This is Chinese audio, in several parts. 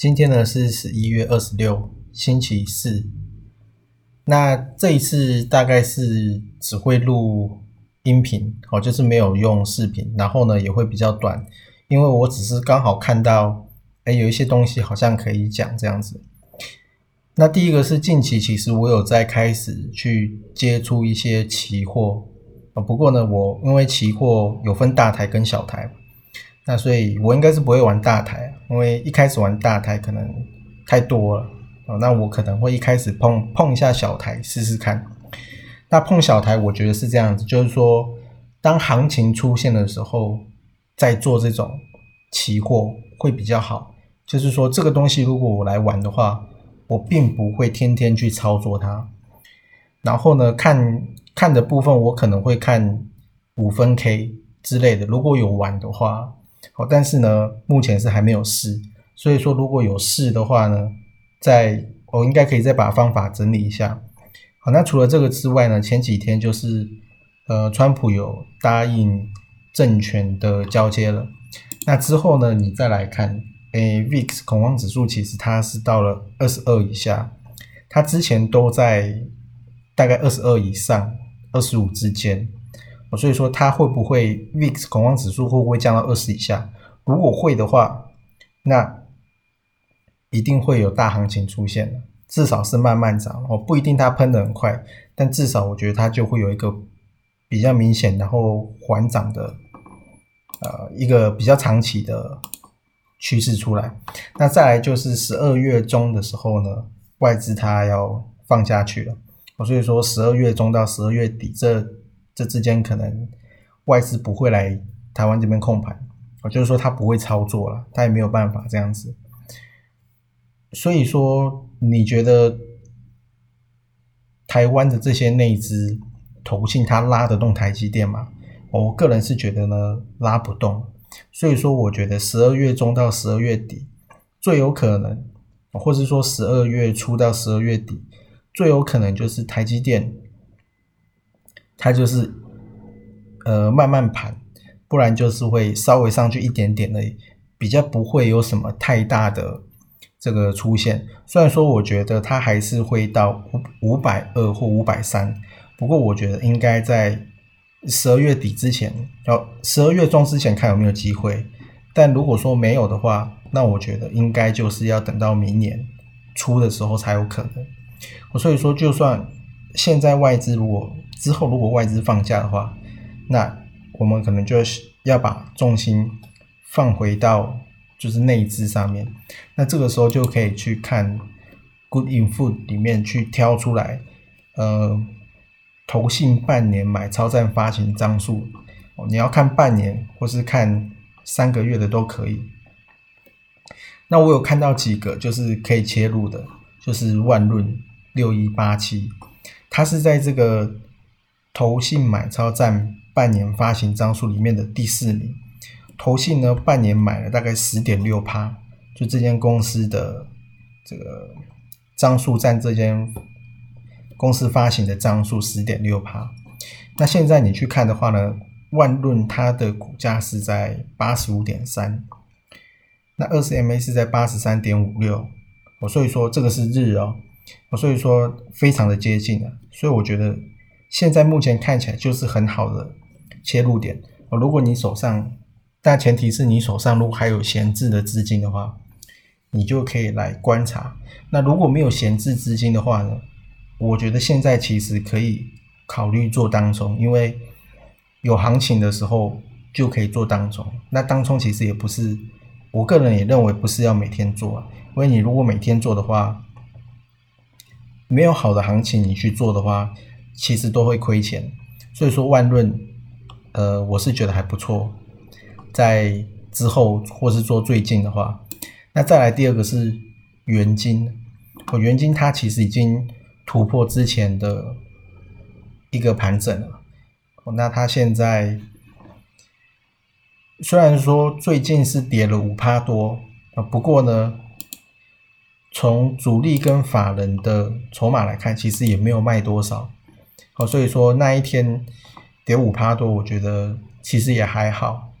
今天呢是十一月二十六，星期四。那这一次大概是只会录音频，哦，就是没有用视频，然后呢也会比较短，因为我只是刚好看到，哎，有一些东西好像可以讲这样子。那第一个是近期其实我有在开始去接触一些期货，啊，不过呢我因为期货有分大台跟小台。那所以，我应该是不会玩大台，因为一开始玩大台可能太多了哦。那我可能会一开始碰碰一下小台试试看。那碰小台，我觉得是这样子，就是说，当行情出现的时候，在做这种期货会比较好。就是说，这个东西如果我来玩的话，我并不会天天去操作它。然后呢，看看的部分，我可能会看五分 K 之类的。如果有玩的话。好，但是呢，目前是还没有试，所以说如果有试的话呢，在我应该可以再把方法整理一下。好，那除了这个之外呢，前几天就是呃，川普有答应政权的交接了，那之后呢，你再来看，诶，VIX 恐慌指数其实它是到了二十二以下，它之前都在大概二十二以上，二十五之间。所以说它会不会 VIX 恐慌指数会不会降到二十以下？如果会的话，那一定会有大行情出现的，至少是慢慢涨哦，不一定它喷的很快，但至少我觉得它就会有一个比较明显然后缓涨的，呃，一个比较长期的趋势出来。那再来就是十二月中的时候呢，外资它要放下去了，所以说十二月中到十二月底这。这之间可能外资不会来台湾这边控盘，我就是说他不会操作了，他也没有办法这样子。所以说，你觉得台湾的这些内资投信，它拉得动台积电吗？我个人是觉得呢，拉不动。所以说，我觉得十二月中到十二月底最有可能，或者说十二月初到十二月底最有可能就是台积电。它就是，呃，慢慢盘，不然就是会稍微上去一点点的，比较不会有什么太大的这个出现。虽然说我觉得它还是会到五五百二或五百三，不过我觉得应该在十二月底之前，要十二月中之前看有没有机会。但如果说没有的话，那我觉得应该就是要等到明年初的时候才有可能。我所以说，就算现在外资如果之后，如果外资放假的话，那我们可能就要把重心放回到就是内资上面。那这个时候就可以去看 Good Info 里面去挑出来，呃，投信半年买超占发行张数，你要看半年或是看三个月的都可以。那我有看到几个就是可以切入的，就是万润六一八七，它是在这个。投信买超占半年发行张数里面的第四名，投信呢半年买了大概十点六趴，就这间公司的这个张数占这间公司发行的张数十点六趴。那现在你去看的话呢，万润它的股价是在八十五点三，那二十 MA 是在八十三点五六，我所以说这个是日哦，我所以说非常的接近了，所以我觉得。现在目前看起来就是很好的切入点哦。如果你手上，但前提是你手上如果还有闲置的资金的话，你就可以来观察。那如果没有闲置资金的话呢？我觉得现在其实可以考虑做当中，因为有行情的时候就可以做当中。那当中其实也不是，我个人也认为不是要每天做啊，因为你如果每天做的话，没有好的行情你去做的话，其实都会亏钱。所以说万润，呃，我是觉得还不错，在之后或是做最近的话，那再来第二个是元金，我元金它其实已经突破之前的一个盘整了，那它现在虽然说最近是跌了五趴多啊，不过呢，从主力跟法人的筹码来看，其实也没有卖多少，哦，所以说那一天跌五趴多，我觉得其实也还好。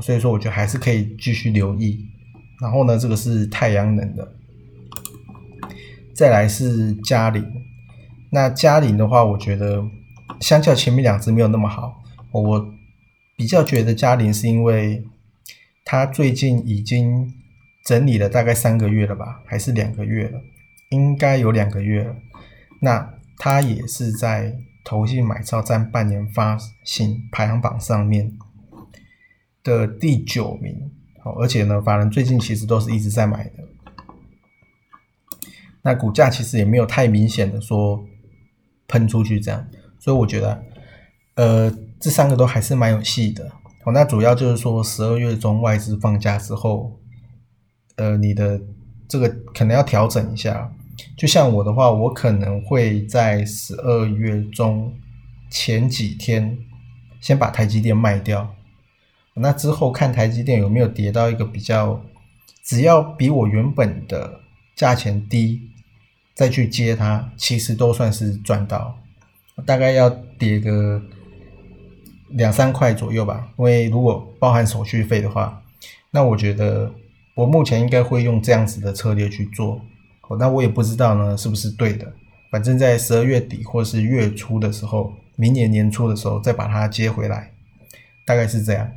所以说，我觉得还是可以继续留意。然后呢，这个是太阳能的，再来是嘉陵。那嘉陵的话，我觉得相较前面两只没有那么好。我比较觉得嘉陵是因为它最近已经整理了大概三个月了吧，还是两个月了？应该有两个月了。那它也是在投信买超占半年发行排行榜上面。的第九名，好，而且呢，法人最近其实都是一直在买的，那股价其实也没有太明显的说喷出去这样，所以我觉得，呃，这三个都还是蛮有戏的。哦，那主要就是说十二月中外资放假之后，呃，你的这个可能要调整一下。就像我的话，我可能会在十二月中前几天先把台积电卖掉。那之后看台积电有没有跌到一个比较，只要比我原本的价钱低，再去接它，其实都算是赚到。大概要跌个两三块左右吧，因为如果包含手续费的话，那我觉得我目前应该会用这样子的策略去做。那我也不知道呢，是不是对的？反正，在十二月底或是月初的时候，明年年初的时候再把它接回来，大概是这样。